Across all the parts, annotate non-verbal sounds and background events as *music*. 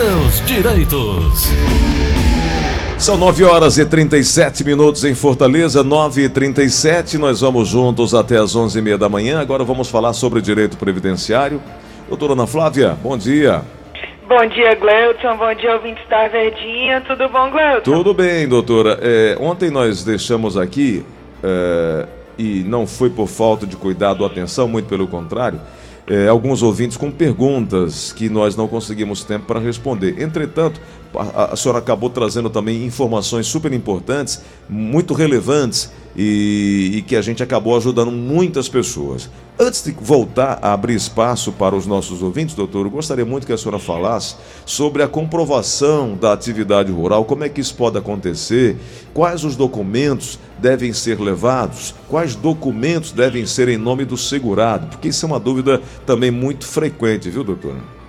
seus direitos. São 9 horas e 37 minutos em Fortaleza, 9 e 37 Nós vamos juntos até as 11 e meia da manhã. Agora vamos falar sobre direito previdenciário. Doutora Ana Flávia, bom dia. Bom dia, Gleuton. Bom dia, ouvintes da Verdinha. Tudo bom, Gleuton? Tudo bem, doutora. É, ontem nós deixamos aqui, é, e não foi por falta de cuidado ou atenção, muito pelo contrário, é, alguns ouvintes com perguntas que nós não conseguimos tempo para responder. Entretanto, a, a senhora acabou trazendo também informações super importantes, muito relevantes e, e, que a gente acabou ajudando muitas pessoas. Antes de voltar a abrir espaço para os nossos ouvintes, doutor, eu gostaria muito que a senhora falasse sobre a comprovação da atividade rural, como é que isso pode acontecer, quais os documentos devem ser levados, quais documentos devem ser em nome do segurado, porque isso é uma dúvida também muito frequente, viu, doutora?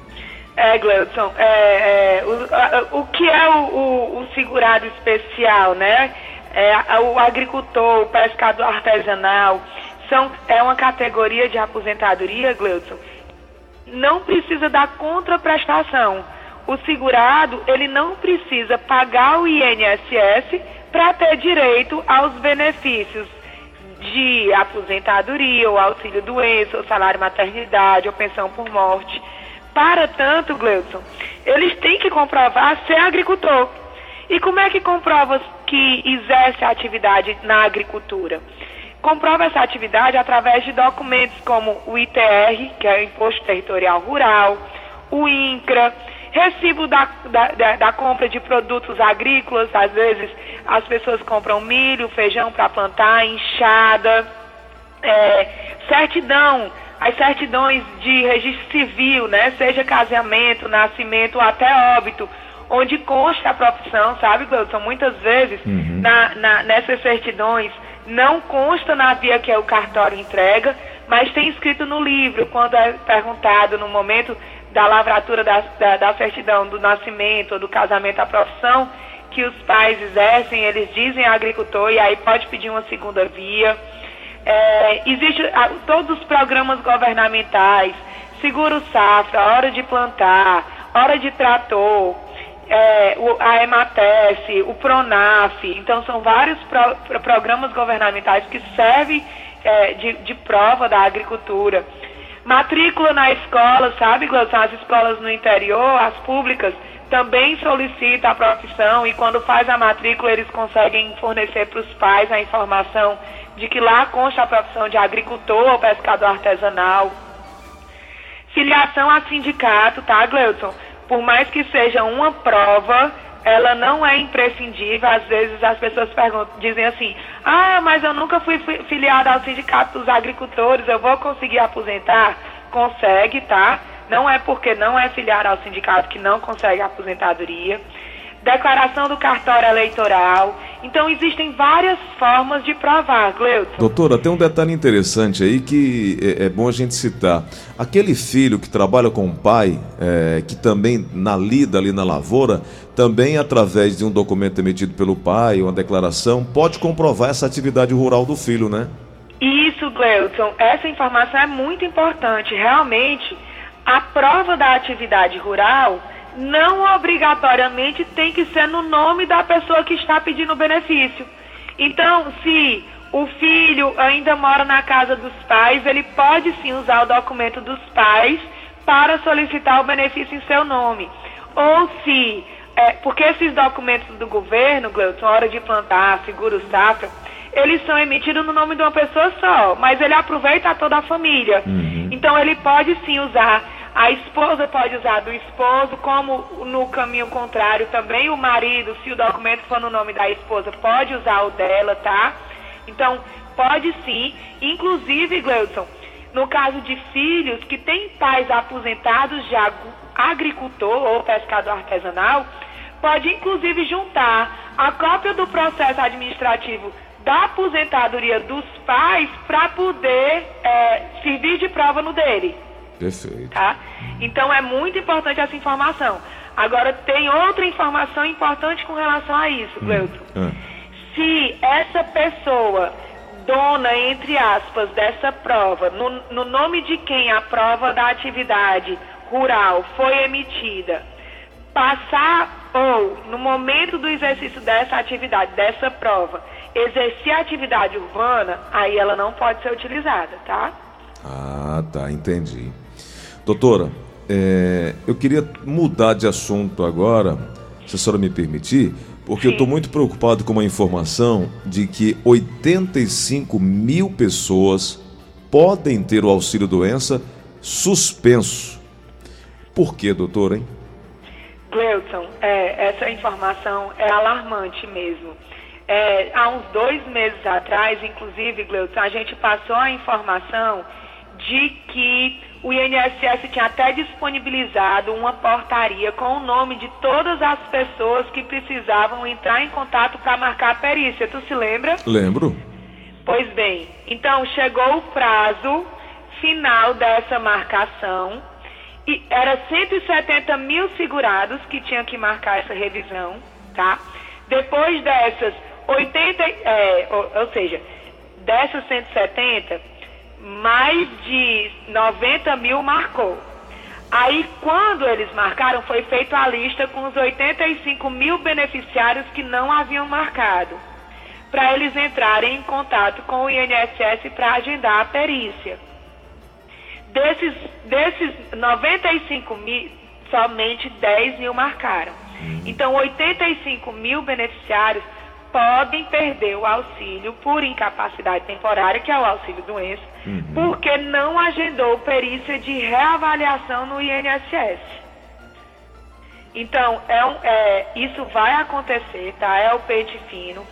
É, Gleudson, é, é, o, o, que é o, o, o segurado especial, né? É, o agricultor, o pescador artesanal, são, é uma categoria de aposentadoria, Gleudson, não precisa da contraprestação. O segurado, ele não precisa pagar o INSS para ter direito aos benefícios de aposentadoria, ou auxílio doença, ou salário maternidade, ou pensão por morte. Para tanto, Gleudson, eles têm que comprovar ser agricultor. E como é que comprova que exerce a atividade na agricultura? Comprova essa atividade através de documentos como o ITR, que é o Imposto Territorial Rural, o INCRA, recibo da, da, da, compra de produtos agrícolas, às vezes as pessoas compram milho, feijão para plantar, enxada, é, certidão, as certidões de registro civil, né, seja casamento, nascimento ou até óbito, onde consta a profissão, sabe, Gleudson? Muitas vezes uhum. na, na, nessas certidões não consta na via que é o cartório entrega, mas tem escrito no livro, quando é perguntado no momento da lavratura da, da, da certidão do nascimento ou do casamento à profissão que os pais exercem, eles dizem agricultor e aí pode pedir uma segunda via. É, existe todos os programas governamentais, seguro safra, hora de plantar, hora de trator, é, o, a EMATES, o PRONAF, então são vários pro, programas governamentais que servem é, de, de prova da agricultura. Matrícula na escola, sabe? As escolas no interior, as públicas, também solicita a profissão e quando faz a matrícula eles conseguem fornecer para os pais a informação de que lá consta a profissão de agricultor ou pescador artesanal. Filiação a sindicato, tá, Gleuton? Por mais que seja uma prova, ela não é imprescindível. Às vezes as pessoas perguntam, dizem assim: ah, mas eu nunca fui filiada ao sindicato dos agricultores, eu vou conseguir aposentar? Consegue, tá? Não é porque não é filiado ao sindicato que não consegue aposentadoria. Declaração do cartório eleitoral. Então existem várias formas de provar, Gleuton. Doutora, tem um detalhe interessante aí que é, é bom a gente citar. Aquele filho que trabalha com o pai, é, que também na lida ali na lavoura, também através de um documento emitido pelo pai, uma declaração, pode comprovar essa atividade rural do filho, né? Isso, Gleuton. Essa informação é muito importante. Realmente, a prova da atividade rural não obrigatoriamente tem que ser no nome da pessoa que está pedindo o benefício. Então, se o filho ainda mora na casa dos pais, ele pode sim usar o documento dos pais para solicitar o benefício em seu nome. Ou se, é, porque esses documentos do governo, Gleuton, hora de plantar, seguro safra, eles são emitidos no nome de uma pessoa só, mas ele aproveita a toda a família. Uhum. Então ele pode sim usar a esposa pode usar do esposo, como no caminho contrário também o marido, se o documento for no nome da esposa, pode usar o dela, tá? Então, pode sim. Inclusive, Gleudson, no caso de filhos que têm pais aposentados de agricultor ou pescador artesanal, pode inclusive juntar a cópia do processo administrativo da aposentadoria dos pais para poder é, servir de prova no dele. Perfeito. Tá? Então é muito importante essa informação. Agora tem outra informação importante com relação a isso, Gleuton. Hum. Se essa pessoa, dona, entre aspas, dessa prova, no, no nome de quem a prova da atividade rural foi emitida, passar ou, no momento do exercício dessa atividade, dessa prova, exercer a atividade urbana, aí ela não pode ser utilizada, tá? Ah, tá, entendi. Doutora, é, eu queria mudar de assunto agora, se a senhora me permitir, porque Sim. eu estou muito preocupado com uma informação de que 85 mil pessoas podem ter o auxílio doença suspenso. Por quê, doutora, hein? Gleuton, é, essa informação é alarmante mesmo. É, há uns dois meses atrás, inclusive, Gleuton, a gente passou a informação de que o INSS tinha até disponibilizado uma portaria com o nome de todas as pessoas que precisavam entrar em contato para marcar a perícia. Tu se lembra? Lembro. Pois bem, então chegou o prazo final dessa marcação e era 170 mil segurados que tinham que marcar essa revisão, tá? Depois dessas 80, é, ou, ou seja, dessas 170, mais de 90 mil marcou. Aí, quando eles marcaram, foi feita a lista com os 85 mil beneficiários que não haviam marcado, para eles entrarem em contato com o INSS para agendar a perícia. Desses, desses 95 mil, somente 10 mil marcaram. Então, 85 mil beneficiários podem perder o auxílio por incapacidade temporária, que é o auxílio doença, uhum. porque não agendou perícia de reavaliação no INSS. Então, é, um, é isso vai acontecer, tá? É o pente fino.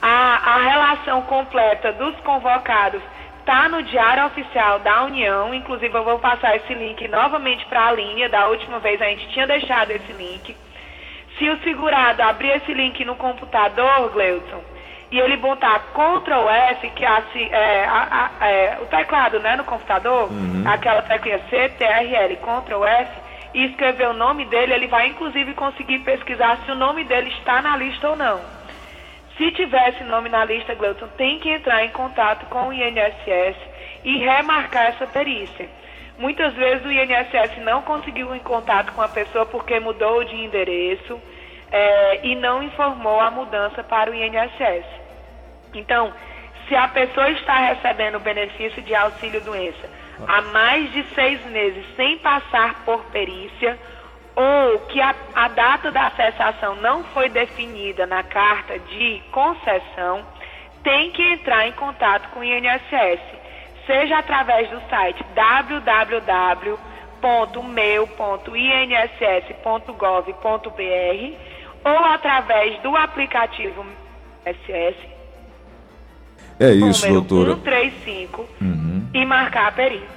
A, a relação completa dos convocados está no Diário Oficial da União. Inclusive, eu vou passar esse link novamente para a linha. Da última vez a gente tinha deixado esse link. Se o segurado abrir esse link no computador, Gleuton, e ele botar Ctrl F, que é, assim, é, a, a, é, o teclado né, no computador, uhum. aquela tecla CTRL, Ctrl F, e escrever o nome dele, ele vai inclusive conseguir pesquisar se o nome dele está na lista ou não. Se tivesse nome na lista, Gleuton, tem que entrar em contato com o INSS e remarcar essa perícia. Muitas vezes o INSS não conseguiu em contato com a pessoa porque mudou de endereço é, e não informou a mudança para o INSS. Então, se a pessoa está recebendo o benefício de auxílio doença há mais de seis meses sem passar por perícia, ou que a, a data da cessação não foi definida na carta de concessão, tem que entrar em contato com o INSS, seja através do site www.meu.inss.gov.br ou através do aplicativo INSS. É isso, doutora. 135 uhum. e marcar a perícia.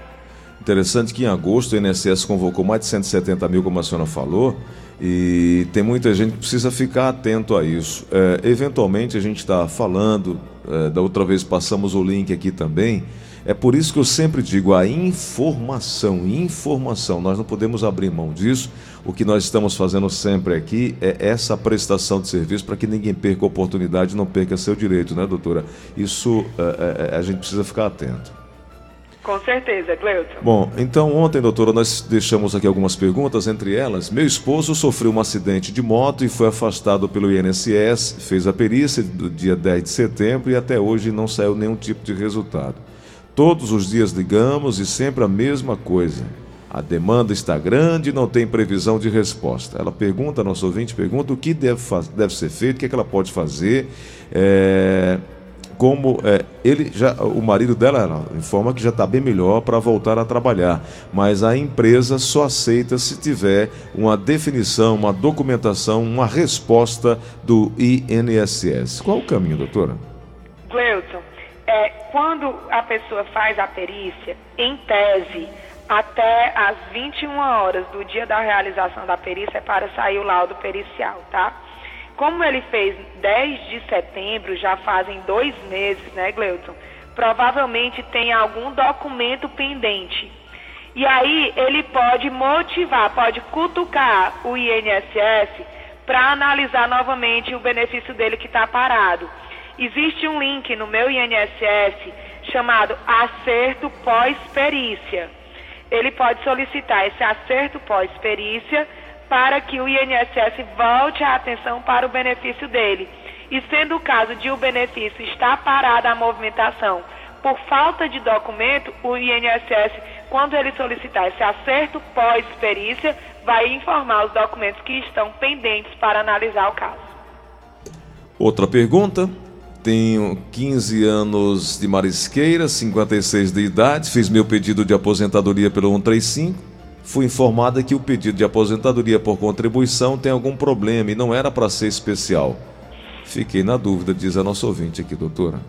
Interessante que em agosto o INSS convocou mais de 170 mil, como a senhora falou, e tem muita gente que precisa ficar atento a isso. É, eventualmente a gente está falando, é, da outra vez passamos o link aqui também. É por isso que eu sempre digo: a informação, informação, nós não podemos abrir mão disso. O que nós estamos fazendo sempre aqui é essa prestação de serviço para que ninguém perca a oportunidade, não perca seu direito, né, doutora? Isso é, é, é a gente precisa ficar atento. Com certeza, Gleuton. Bom, então ontem, doutora, nós deixamos aqui algumas perguntas, entre elas, meu esposo sofreu um acidente de moto e foi afastado pelo INSS, fez a perícia do dia 10 de setembro e até hoje não saiu nenhum tipo de resultado. Todos os dias ligamos e sempre a mesma coisa. A demanda está grande e não tem previsão de resposta. Ela pergunta, nosso ouvinte pergunta, o que deve, deve ser feito, o que, é que ela pode fazer. É como é, ele já, o marido dela informa que já está bem melhor para voltar a trabalhar, mas a empresa só aceita se tiver uma definição, uma documentação, uma resposta do INSS. Qual o caminho, doutora? É, quando a pessoa faz a perícia, em tese, até às 21 horas do dia da realização da perícia é para sair o laudo pericial, tá? Como ele fez 10 de setembro, já fazem dois meses, né, Gleuton? Provavelmente tem algum documento pendente. E aí ele pode motivar, pode cutucar o INSS para analisar novamente o benefício dele que está parado. Existe um link no meu INSS chamado Acerto Pós-Perícia. Ele pode solicitar esse acerto pós-perícia para que o INSS volte a atenção para o benefício dele. E sendo o caso de o benefício estar parada a movimentação por falta de documento, o INSS, quando ele solicitar esse acerto pós-perícia, vai informar os documentos que estão pendentes para analisar o caso. Outra pergunta. Tenho 15 anos de marisqueira, 56 de idade, fiz meu pedido de aposentadoria pelo 135. Fui informada que o pedido de aposentadoria por contribuição tem algum problema e não era para ser especial. Fiquei na dúvida, diz a nossa ouvinte aqui, doutora.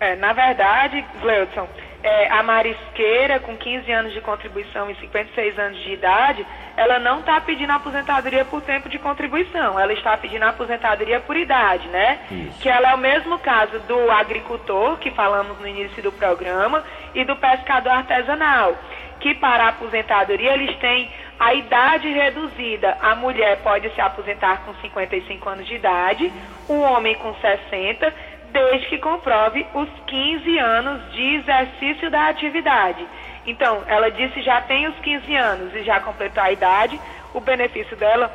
É, na verdade, Gleudson, é, a marisqueira com 15 anos de contribuição e 56 anos de idade, ela não está pedindo aposentadoria por tempo de contribuição, ela está pedindo aposentadoria por idade, né? Isso. Que ela é o mesmo caso do agricultor, que falamos no início do programa, e do pescador artesanal, que para a aposentadoria eles têm a idade reduzida. A mulher pode se aposentar com 55 anos de idade, o homem com 60 desde que comprove os 15 anos de exercício da atividade. Então, ela disse já tem os 15 anos e já completou a idade, o benefício dela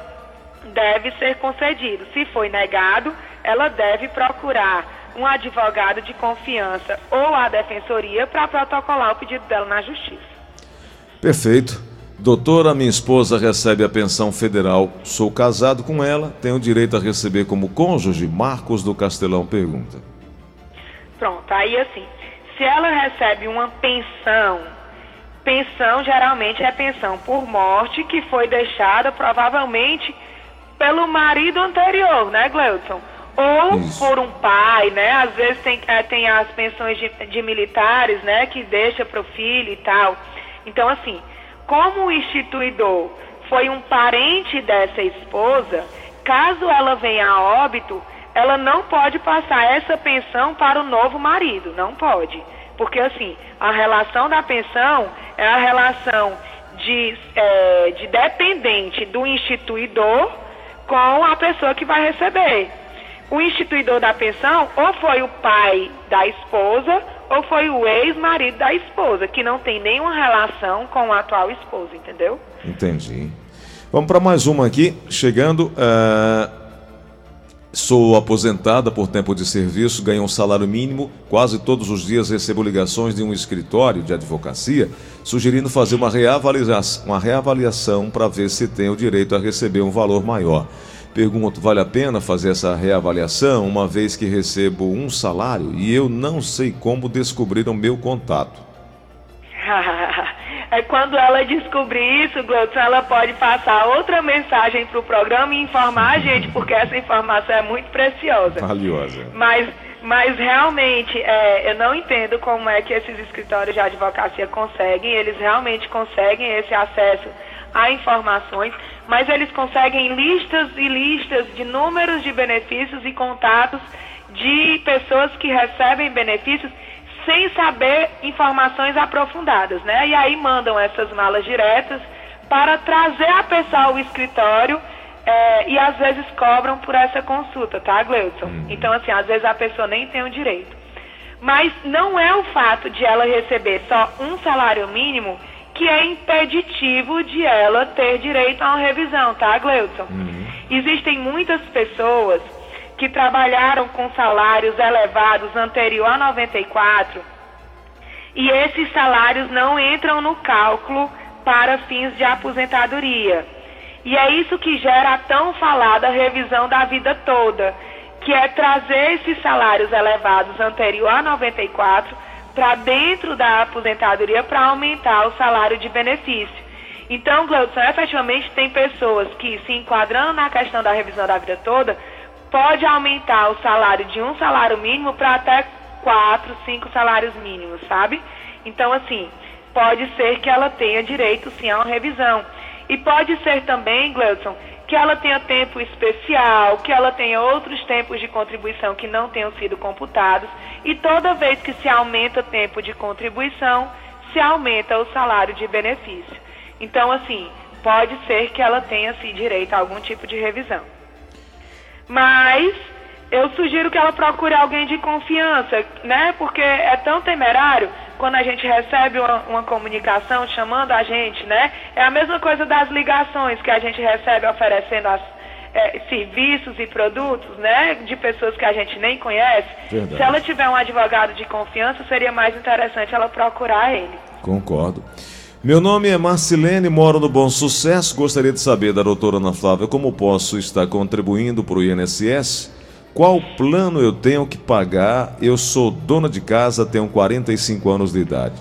deve ser concedido. Se foi negado, ela deve procurar um advogado de confiança ou a defensoria para protocolar o pedido dela na justiça. Perfeito. Doutora, minha esposa recebe a pensão federal. Sou casado com ela, tenho direito a receber como cônjuge? Marcos do Castelão pergunta. Pronto, aí assim, se ela recebe uma pensão, pensão geralmente é pensão por morte que foi deixada provavelmente pelo marido anterior, né, Gleudson? Ou Isso. por um pai, né? Às vezes tem, é, tem as pensões de, de militares, né, que deixa para o filho e tal. Então, assim, como o instituidor foi um parente dessa esposa, caso ela venha a óbito, ela não pode passar essa pensão para o novo marido, não pode. Porque assim, a relação da pensão é a relação de, é, de dependente do instituidor com a pessoa que vai receber. O instituidor da pensão ou foi o pai da esposa ou foi o ex-marido da esposa, que não tem nenhuma relação com a atual esposa, entendeu? Entendi. Vamos para mais uma aqui, chegando. Uh, sou aposentada por tempo de serviço, ganho um salário mínimo. Quase todos os dias recebo ligações de um escritório de advocacia sugerindo fazer uma reavaliação, uma reavaliação para ver se tenho direito a receber um valor maior. Pergunto, vale a pena fazer essa reavaliação, uma vez que recebo um salário e eu não sei como descobrir o meu contato? *laughs* é quando ela descobrir isso, Gleudson, ela pode passar outra mensagem para o programa e informar a gente, porque essa informação é muito preciosa. Valiosa. Mas, mas realmente, é, eu não entendo como é que esses escritórios de advocacia conseguem, eles realmente conseguem esse acesso a informações mas eles conseguem listas e listas de números de benefícios e contatos de pessoas que recebem benefícios sem saber informações aprofundadas, né? E aí mandam essas malas diretas para trazer a pessoa ao escritório é, e às vezes cobram por essa consulta, tá, Gleudson? Uhum. Então, assim, às vezes a pessoa nem tem o direito. Mas não é o fato de ela receber só um salário mínimo que é impeditivo de ela ter direito a uma revisão, tá, Gleudson? Uhum. Existem muitas pessoas que trabalharam com salários elevados anterior a 94 e esses salários não entram no cálculo para fins de aposentadoria. E é isso que gera a tão falada revisão da vida toda, que é trazer esses salários elevados anterior a 94 para dentro da aposentadoria para aumentar o salário de benefício. Então, Gleudson, efetivamente tem pessoas que, se enquadrando na questão da revisão da vida toda, pode aumentar o salário de um salário mínimo para até quatro, cinco salários mínimos, sabe? Então, assim, pode ser que ela tenha direito sim a uma revisão. E pode ser também, Gleudson, que ela tenha tempo especial, que ela tenha outros tempos de contribuição que não tenham sido computados, e toda vez que se aumenta o tempo de contribuição, se aumenta o salário de benefício. Então, assim, pode ser que ela tenha sim direito a algum tipo de revisão. Mas eu sugiro que ela procure alguém de confiança, né? Porque é tão temerário quando a gente recebe uma, uma, comunicação chamando a gente, né? É a mesma coisa das ligações que a gente recebe oferecendo as, é, serviços e produtos, né? De pessoas que a gente nem conhece. Verdade. Se ela tiver um advogado de confiança, seria mais interessante ela procurar ele. Concordo. Meu nome é Marcilene, moro no Bom Sucesso. Gostaria de saber da doutora Ana Flávia como posso estar contribuindo para o INSS. Qual plano eu tenho que pagar? Eu sou dona de casa, tenho 45 anos de idade.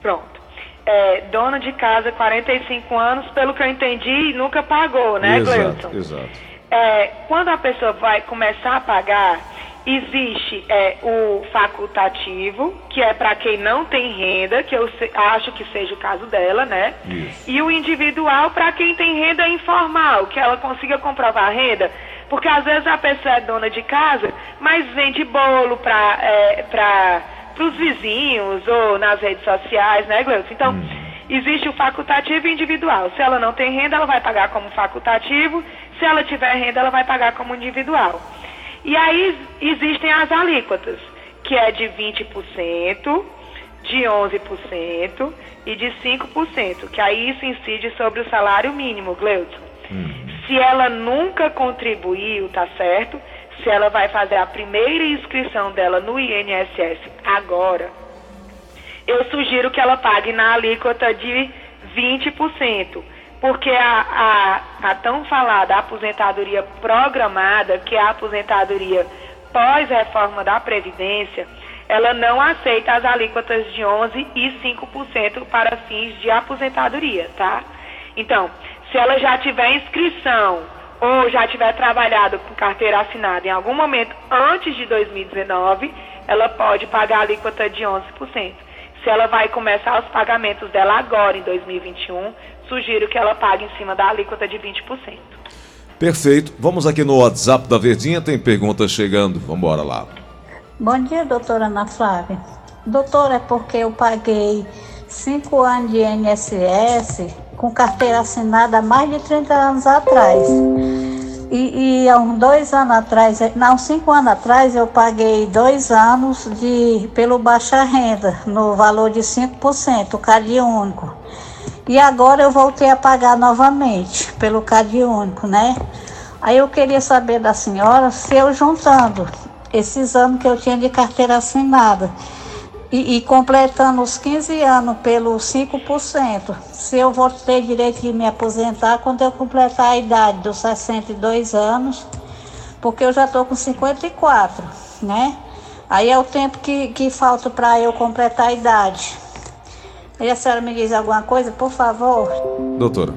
Pronto. É, dona de casa, 45 anos, pelo que eu entendi, nunca pagou, né, Exato, exato. É, quando a pessoa vai começar a pagar, Existe é, o facultativo, que é para quem não tem renda, que eu se, acho que seja o caso dela, né? Isso. E o individual para quem tem renda informal, que ela consiga comprovar a renda. Porque às vezes a pessoa é dona de casa, mas vende bolo para é, os vizinhos ou nas redes sociais, né, Gleuson? Então, hum. existe o facultativo e individual. Se ela não tem renda, ela vai pagar como facultativo. Se ela tiver renda, ela vai pagar como individual. E aí existem as alíquotas, que é de 20%, de 11% e de 5%, que aí isso incide sobre o salário mínimo, Gleudson. Hum. Se ela nunca contribuiu, tá certo? Se ela vai fazer a primeira inscrição dela no INSS agora, eu sugiro que ela pague na alíquota de 20% porque a, a, a tão falada aposentadoria programada, que é a aposentadoria pós-reforma da Previdência, ela não aceita as alíquotas de 11% e 5% para fins de aposentadoria, tá? Então, se ela já tiver inscrição ou já tiver trabalhado com carteira assinada em algum momento antes de 2019, ela pode pagar a alíquota de 11%. Se ela vai começar os pagamentos dela agora, em 2021, sugiro que ela pague em cima da alíquota de 20%. Perfeito. Vamos aqui no WhatsApp da Verdinha, tem perguntas chegando. Vamos embora lá. Bom dia, doutora Ana Flávia. Doutora, é porque eu paguei cinco anos de INSS com carteira assinada há mais de 30 anos atrás. E, e há uns dois anos atrás, não, cinco anos atrás, eu paguei dois anos de, pelo baixa renda, no valor de 5%, o CAD único. E agora eu voltei a pagar novamente pelo CAD único, né? Aí eu queria saber da senhora se eu juntando esses anos que eu tinha de carteira assinada e, e completando os 15 anos pelo 5%, se eu vou ter direito de me aposentar quando eu completar a idade dos 62 anos, porque eu já estou com 54, né? Aí é o tempo que, que falta para eu completar a idade. E a senhora me diz alguma coisa, por favor? Doutora.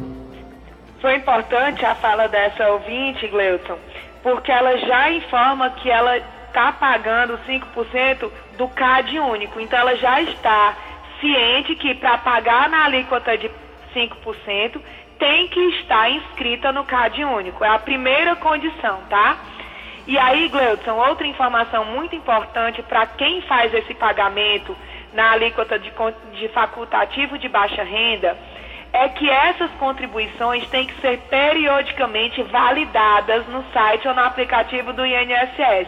Foi importante a fala dessa ouvinte, Gleuton, porque ela já informa que ela está pagando 5% do CAD único. Então ela já está ciente que para pagar na alíquota de 5% tem que estar inscrita no CAD único. É a primeira condição, tá? E aí, Gleudson, outra informação muito importante para quem faz esse pagamento na alíquota de, de facultativo de baixa renda é que essas contribuições têm que ser periodicamente validadas no site ou no aplicativo do INSS.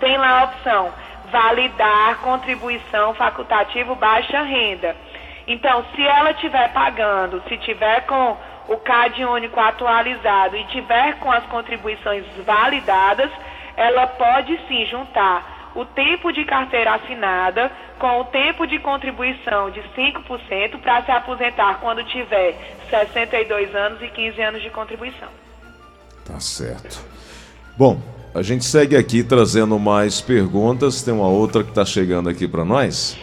Tem lá a opção validar contribuição facultativo baixa renda. Então, se ela estiver pagando, se tiver com o CAD único atualizado e tiver com as contribuições validadas, ela pode sim juntar o tempo de carteira assinada com o tempo de contribuição de 5% para se aposentar quando tiver 62 anos e 15 anos de contribuição. Tá certo. Bom, a gente segue aqui trazendo mais perguntas. Tem uma outra que está chegando aqui para nós.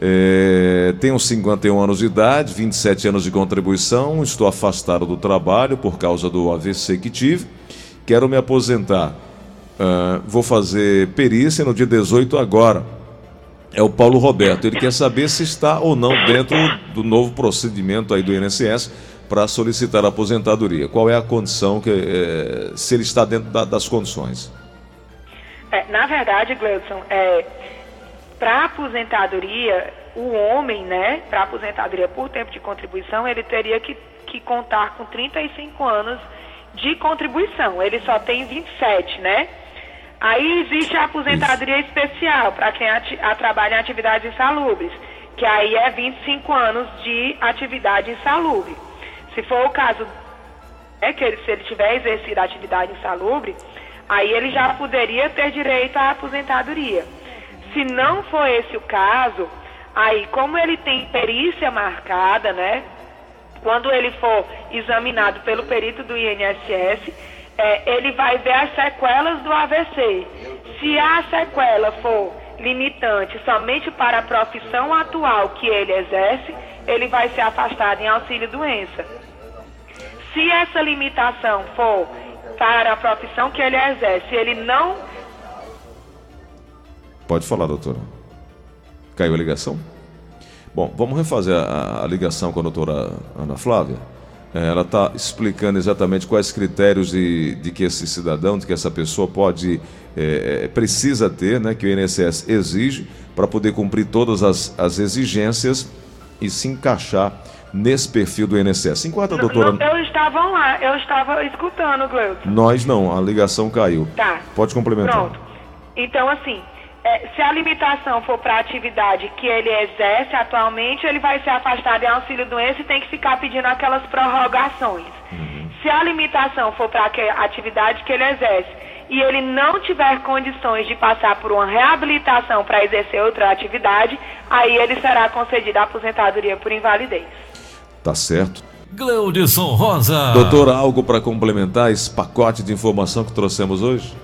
É, tenho 51 anos de idade, 27 anos de contribuição, estou afastado do trabalho por causa do AVC que tive. Quero me aposentar Uh, vou fazer perícia no dia 18 agora. É o Paulo Roberto. Ele quer saber se está ou não dentro do novo procedimento aí do INSS para solicitar a aposentadoria. Qual é a condição, que, é, se ele está dentro da, das condições? É, na verdade, Gleudson, é, para aposentadoria, o homem, né, para aposentadoria por tempo de contribuição, ele teria que, que contar com 35 anos de contribuição. Ele só tem 27, né? Aí existe a aposentadoria especial para quem ati- a trabalha em atividades insalubres, que aí é 25 anos de atividade insalubre. Se for o caso é que ele, se ele tiver exercido a atividade insalubre, aí ele já poderia ter direito à aposentadoria. Se não for esse o caso, aí como ele tem perícia marcada, né? Quando ele for examinado pelo perito do INSS, é, ele vai ver as sequelas do AVC. Se a sequela for limitante somente para a profissão atual que ele exerce, ele vai ser afastado em auxílio doença. Se essa limitação for para a profissão que ele exerce, ele não Pode falar, doutora. Caiu a ligação? Bom, vamos refazer a, a ligação com a doutora Ana Flávia. É, Ela está explicando exatamente quais critérios de, de que esse cidadão, de que essa pessoa pode, é, é, precisa ter, né, que o INSS exige, para poder cumprir todas as, as exigências e se encaixar nesse perfil do INSS. Enquanto a doutora. No- eu estava lá, eu estava escutando, Gleuton. Nós não, a ligação caiu. Tá. Pode complementar. Pronto. Então, assim, é, se a limitação for para a atividade que ele exerce atualmente, ele vai ser afastado em auxílio doença e tem que ficar pedindo aquelas prorrogações. Se a limitação for para a atividade que ele exerce e ele não tiver condições de passar por uma reabilitação para exercer outra atividade, aí ele será concedido a aposentadoria por invalidez. Tá certo. Gleudson Rosa. Doutora, algo para complementar esse pacote de informação que trouxemos hoje?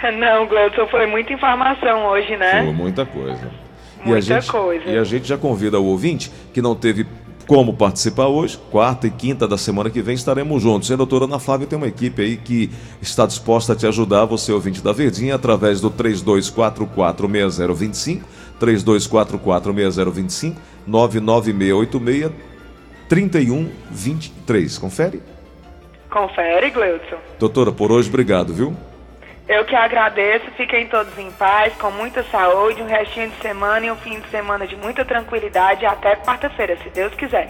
*laughs* Não, Gleudson, foi muita informação hoje, né? Foi muita coisa. e a Muita gente, coisa. E a gente já convida o ouvinte que não teve como participar hoje, quarta e quinta da semana que vem estaremos juntos. E a doutora Ana Flávia tem uma equipe aí que está disposta a te ajudar, você ouvinte da Verdinha, através do 32446025, 32446025, 99686 3123. Confere? Confere, Gleudson. Doutora, por hoje, obrigado, viu? Eu que agradeço, fiquem todos em paz, com muita saúde, um restinho de semana e um fim de semana de muita tranquilidade até quarta-feira, se Deus quiser.